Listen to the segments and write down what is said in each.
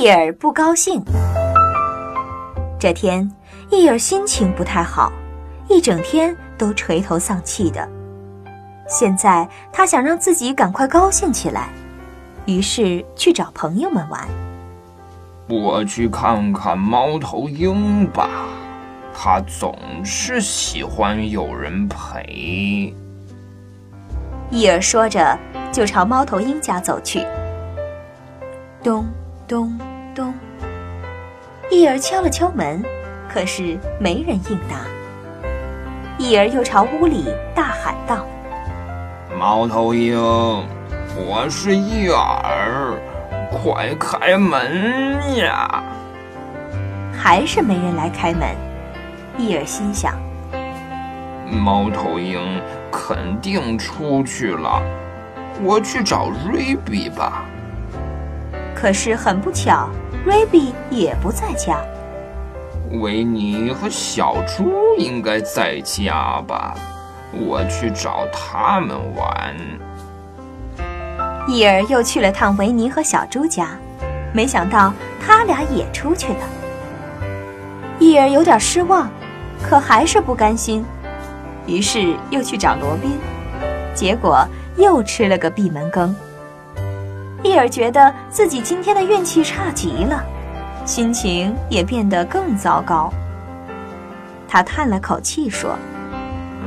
伊尔不高兴。这天，伊尔心情不太好，一整天都垂头丧气的。现在他想让自己赶快高兴起来，于是去找朋友们玩。我去看看猫头鹰吧，它总是喜欢有人陪。伊尔说着，就朝猫头鹰家走去。咚咚咚，伊尔敲了敲门，可是没人应答。伊尔又朝屋里大喊道。猫头鹰，我是伊尔，快开门呀！还是没人来开门。伊尔心想：猫头鹰肯定出去了，我去找瑞比吧。可是很不巧，瑞比也不在家。维尼和小猪应该在家吧？我去找他们玩。伊尔又去了趟维尼和小猪家，没想到他俩也出去了。伊尔有点失望，可还是不甘心，于是又去找罗宾，结果又吃了个闭门羹。伊尔觉得自己今天的运气差极了，心情也变得更糟糕。他叹了口气说。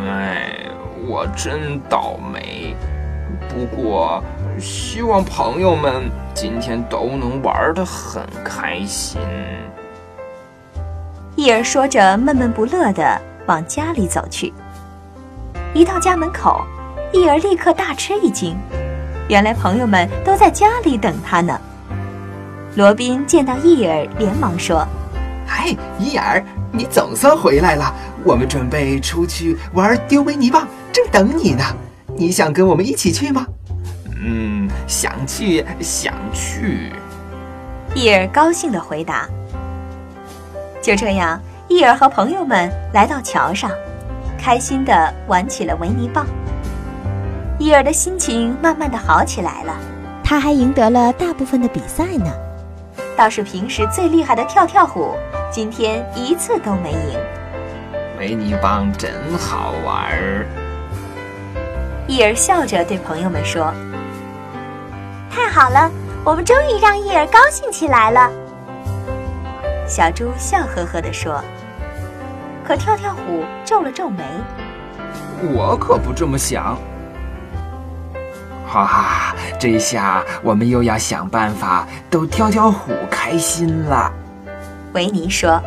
哎，我真倒霉。不过，希望朋友们今天都能玩得很开心。伊尔说着，闷闷不乐地往家里走去。一到家门口，伊尔立刻大吃一惊，原来朋友们都在家里等他呢。罗宾见到伊尔，连忙说：“嗨，伊尔，你总算回来了。”我们准备出去玩丢维尼棒，正等你呢。你想跟我们一起去吗？嗯，想去，想去。伊尔高兴地回答。就这样，伊尔和朋友们来到桥上，开心地玩起了维尼棒。伊尔的心情慢慢的好起来了，他还赢得了大部分的比赛呢。倒是平时最厉害的跳跳虎，今天一次都没赢。维尼帮真好玩儿，伊尔笑着对朋友们说：“太好了，我们终于让伊尔高兴起来了。”小猪笑呵呵地说。可跳跳虎皱了皱眉：“我可不这么想。”哈哈，这下我们又要想办法逗跳跳虎开心了。维尼说。